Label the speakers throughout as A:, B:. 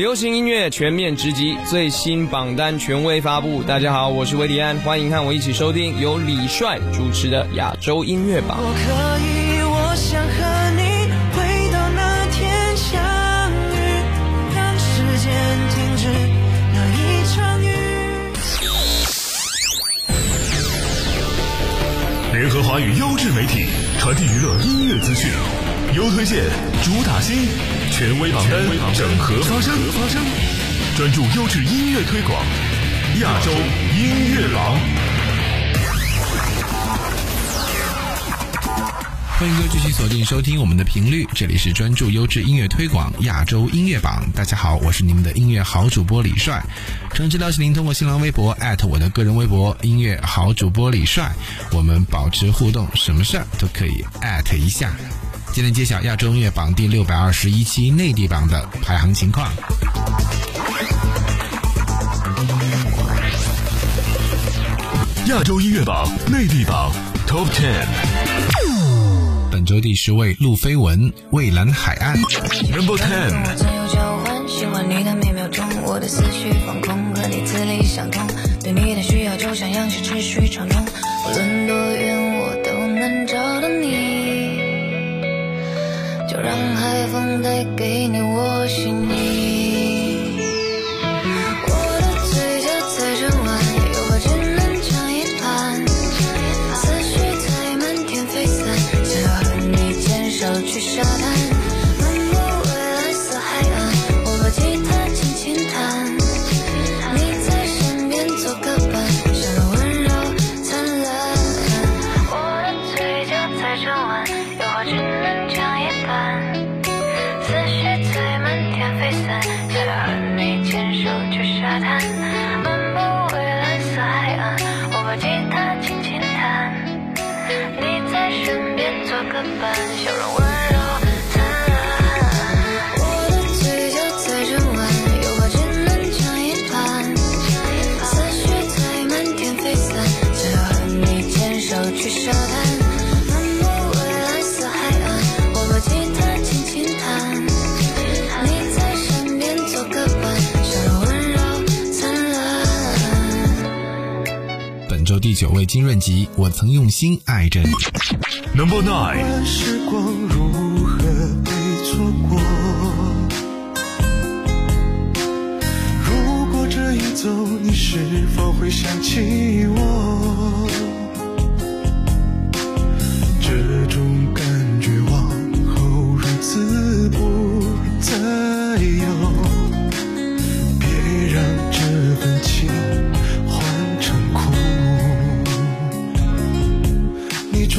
A: 流行音乐全面直击，最新榜单权威发布。大家好，我是维迪安，欢迎和我一起收听由李帅主持的亚洲音乐榜。
B: 我可以，我想和你回到那天相遇，让时间停止那一场雨。
C: 联合华语优质媒体，传递娱乐音乐资讯，优推荐，主打新，权威榜单，整合发声，专注优质音乐推广，亚洲音乐榜。
D: 欢迎各位继续锁定收听我们的频率，这里是专注优质音乐推广亚洲音乐榜。大家好，我是你们的音乐好主播李帅。诚挚邀请您通过新浪微博艾特我的个人微博音乐好主播李帅，我们保持互动，什么事儿都可以艾特一下。今天揭晓亚洲音乐榜第六百二十一期内地榜的排行情况。
C: 亚洲音乐榜内地榜 Top Ten。
D: 本周第十位，路飞文《蔚蓝海岸》
C: Number Ten。
E: 让海风带给你我心意。
D: 本周第九位，金润吉《我曾用心爱着你》
C: Number Nine。
B: 错过，如果这一走，你是否会想起我？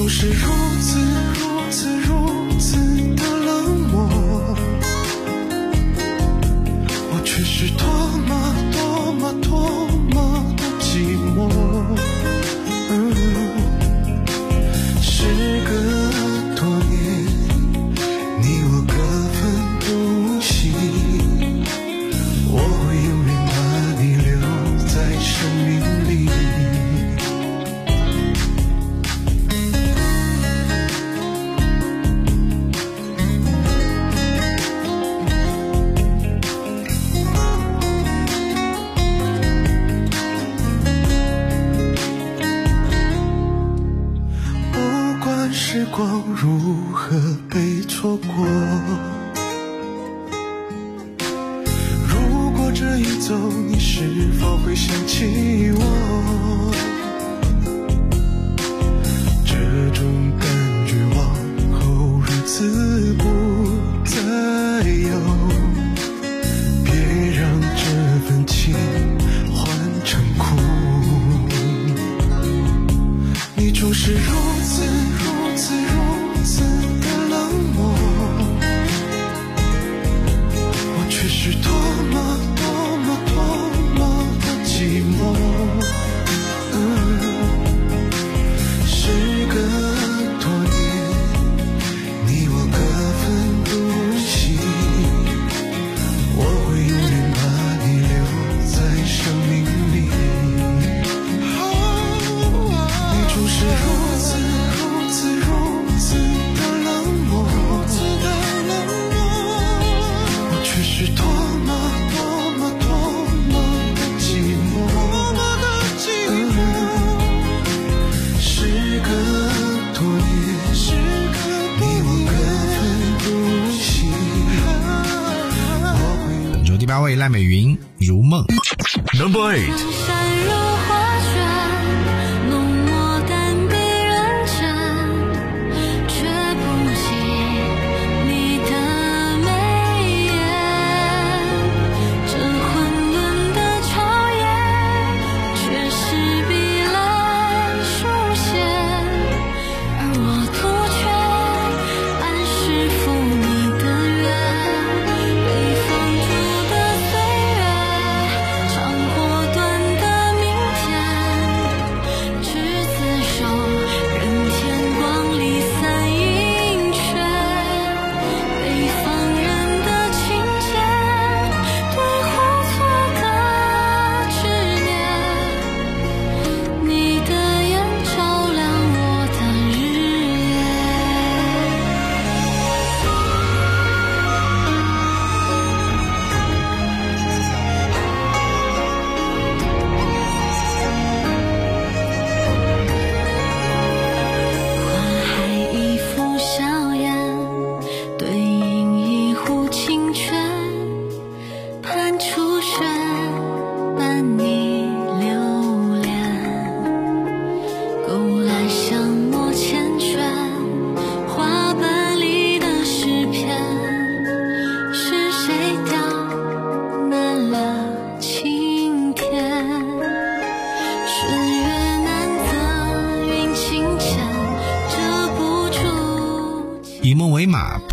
B: 都是如此。时光如何被错过，如果这一走，你是否会想起我？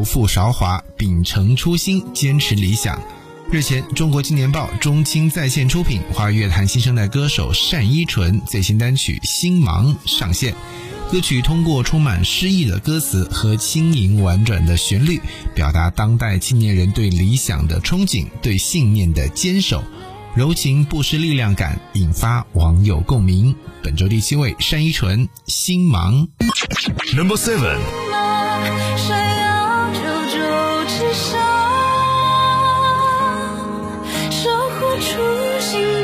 B: 不
F: 负
D: 韶华，秉承初心，坚持理想。日前，中国青年报中青在线出品华语乐坛新生代歌手单依纯最新单曲《星芒》上线。歌曲通过充满诗意的歌词和轻盈婉转的旋律，表达当代青年人对理想的憧憬、对信念的坚守。柔情不失力量感，引发网友共鸣。本周第七位，单依纯《星芒》。
G: Number seven，
F: 之上，守护初心。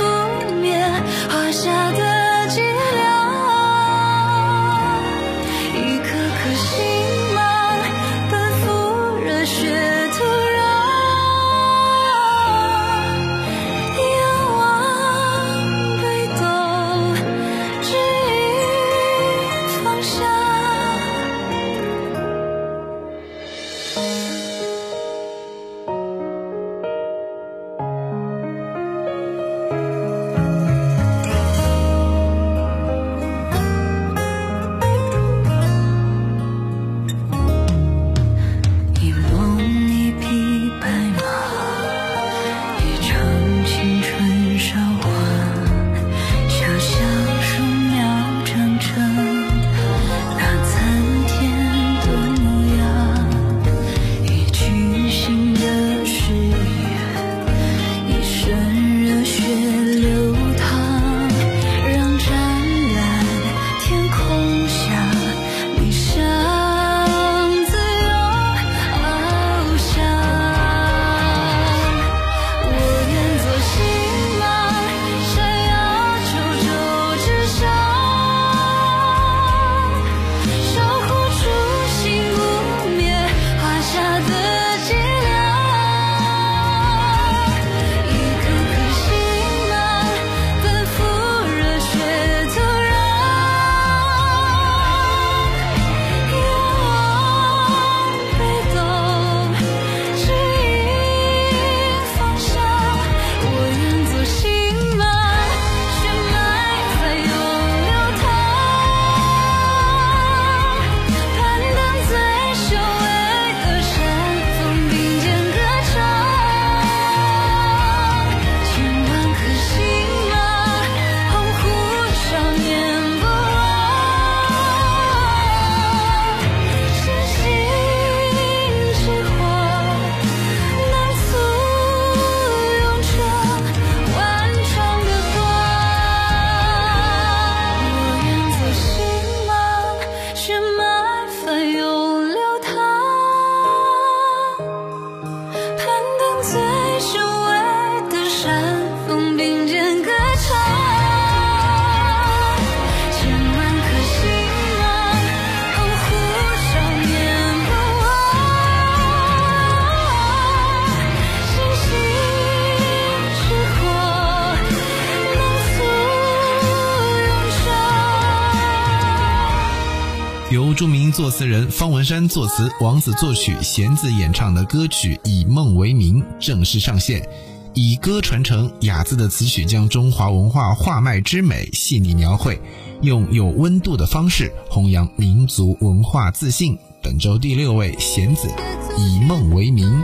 D: 人方文山作词，王子作曲，弦子演唱的歌曲《以梦为名》正式上线。以歌传承，雅字的词曲将中华文化画脉之美细腻描绘，用有温度的方式弘扬民族文化自信。本周第六位，弦子，《以梦为名》。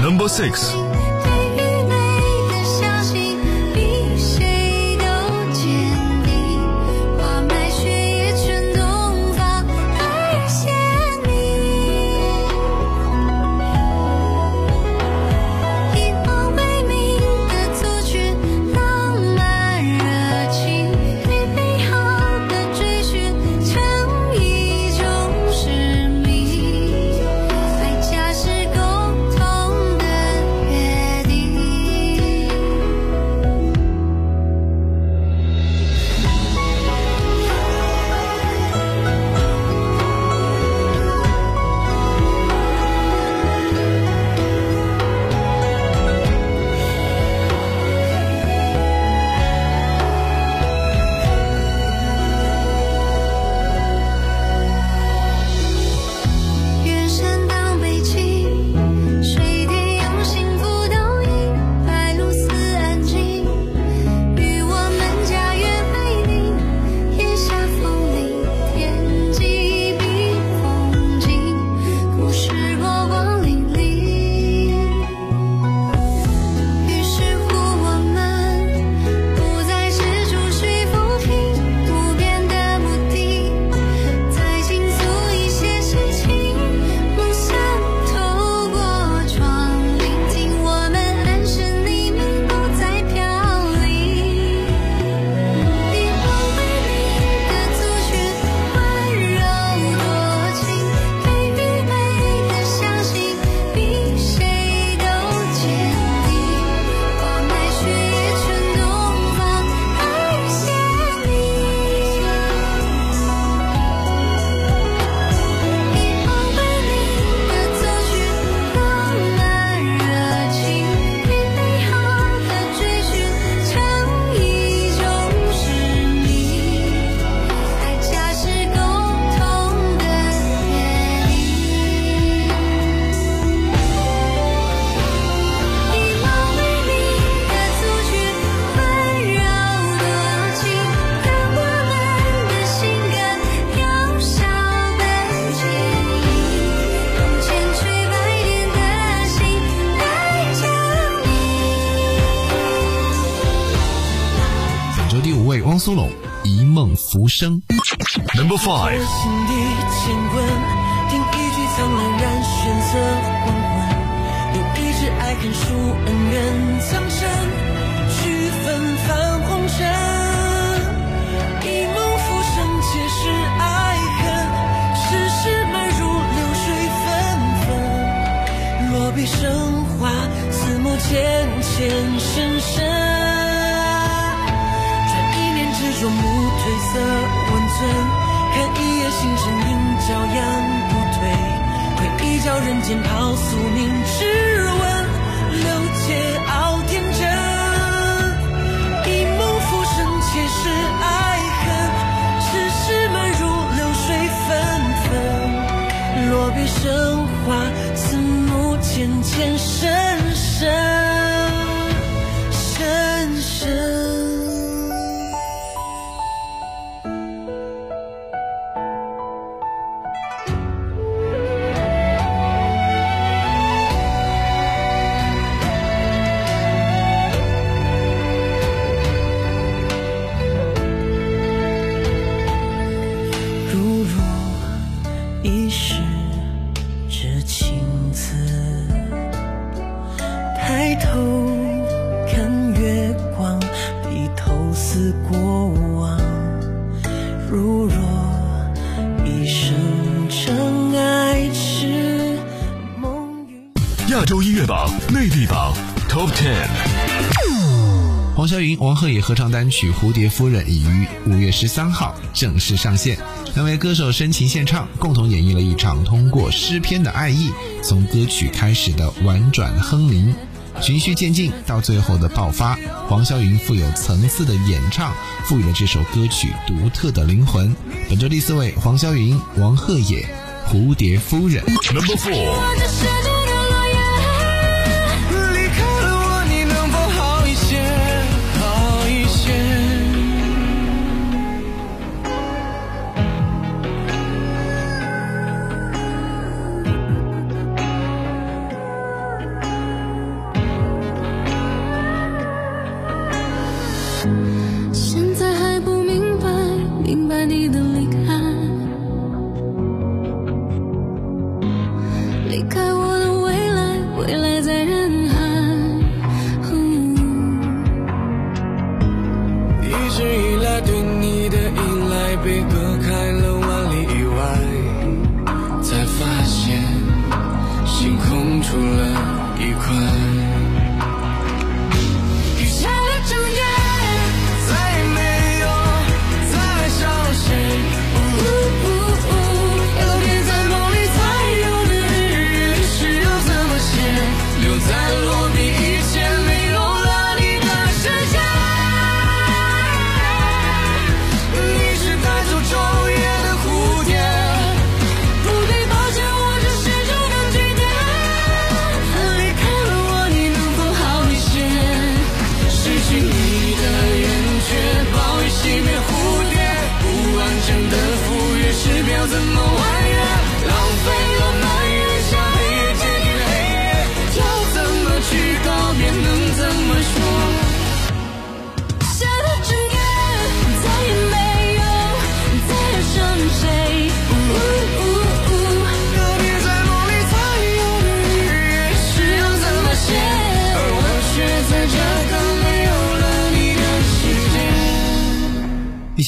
F: Number six，
D: 苏泷，《一梦浮生》。
F: Number five，
G: 心底乾坤，听一，梦浮生，皆是爱恨，世事漫如流水纷纷。落笔生花，似幕浅浅深深。转一念执着，目褪色温存。看一夜星辰映骄阳不退，挥一角人间抛宿命之吻，留桀骜天真。一梦浮生，皆是爱恨，世事漫如流水纷纷。落笔生花，似幕浅浅深如若一生尘埃是梦云。
F: 亚洲音乐榜内地榜 Top Ten。
D: 黄霄云、王鹤野合唱单曲《蝴蝶夫人》已于五月十三号正式上线。两位歌手深情献唱，共同演绎了一场通过诗篇的爱意，从歌曲开始的婉转哼鸣。循序渐进到最后的爆发。黄霄云富有层次的演唱，赋予了这首歌曲独特的灵魂。本周第四位，黄霄云、王鹤野，《蝴蝶夫人》。
C: Number four，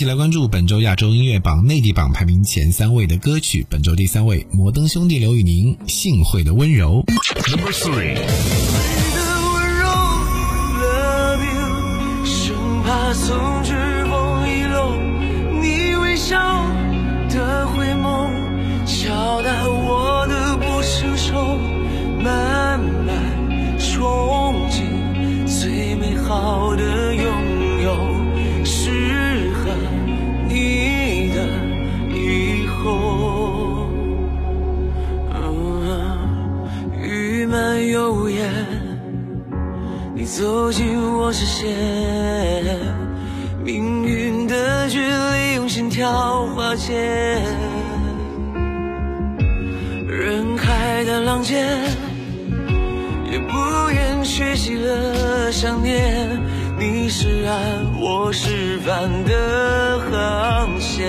D: 起来关注本周亚洲音乐榜内地榜排名前三位的歌曲。本周第三位，摩登兄弟刘宇宁，《幸会的温柔》。
C: Number three，
F: 你的温柔，Love you，生怕从指缝遗漏你微笑的回眸，敲打我的不成熟，慢慢憧憬最美好的拥漫油烟，你走进我视线，命运的距离用心跳化解，人海的浪尖，也不愿缺席了想念。你是岸，我是帆的航线，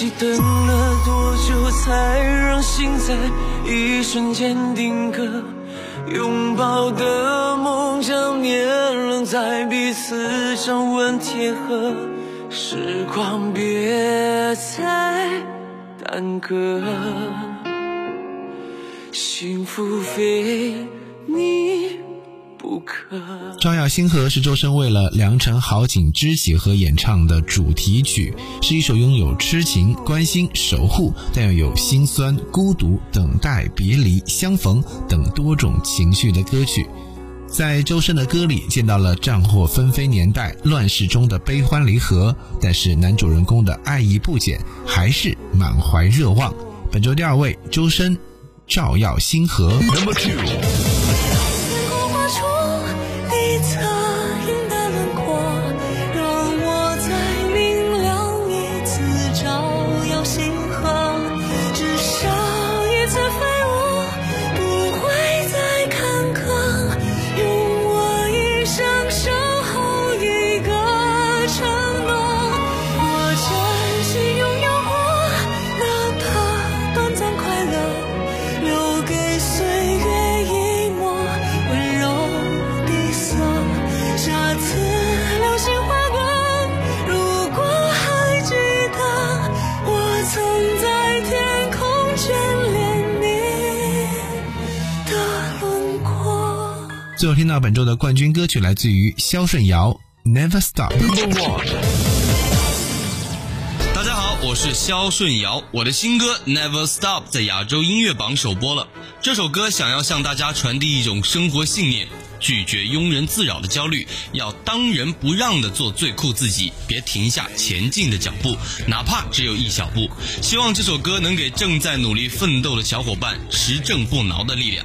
F: 问自己等了多久，才让心在一瞬间定格？拥抱的梦，将年轮在彼此掌纹贴合。时光别再耽搁，幸福非你？不可。
D: 照耀星河是周深为了良辰好景知喜》和演唱的主题曲，是一首拥有痴情、关心、守护，但又有心酸、孤独、等待、别离、相逢等多种情绪的歌曲。在周深的歌里见到了战火纷飞年代乱世中的悲欢离合，但是男主人公的爱意不减，还是满怀热望。本周第二位，周深，《照耀星河》。
C: Number two，
D: 本周的冠军歌曲来自于肖顺尧《Never Stop》。
H: 大家好，我是肖顺尧，我的新歌《Never Stop》在亚洲音乐榜首播了。这首歌想要向大家传递一种生活信念，拒绝庸人自扰的焦虑，要当仁不让的做最酷自己，别停下前进的脚步，哪怕只有一小步。希望这首歌能给正在努力奋斗的小伙伴持正不挠的力量。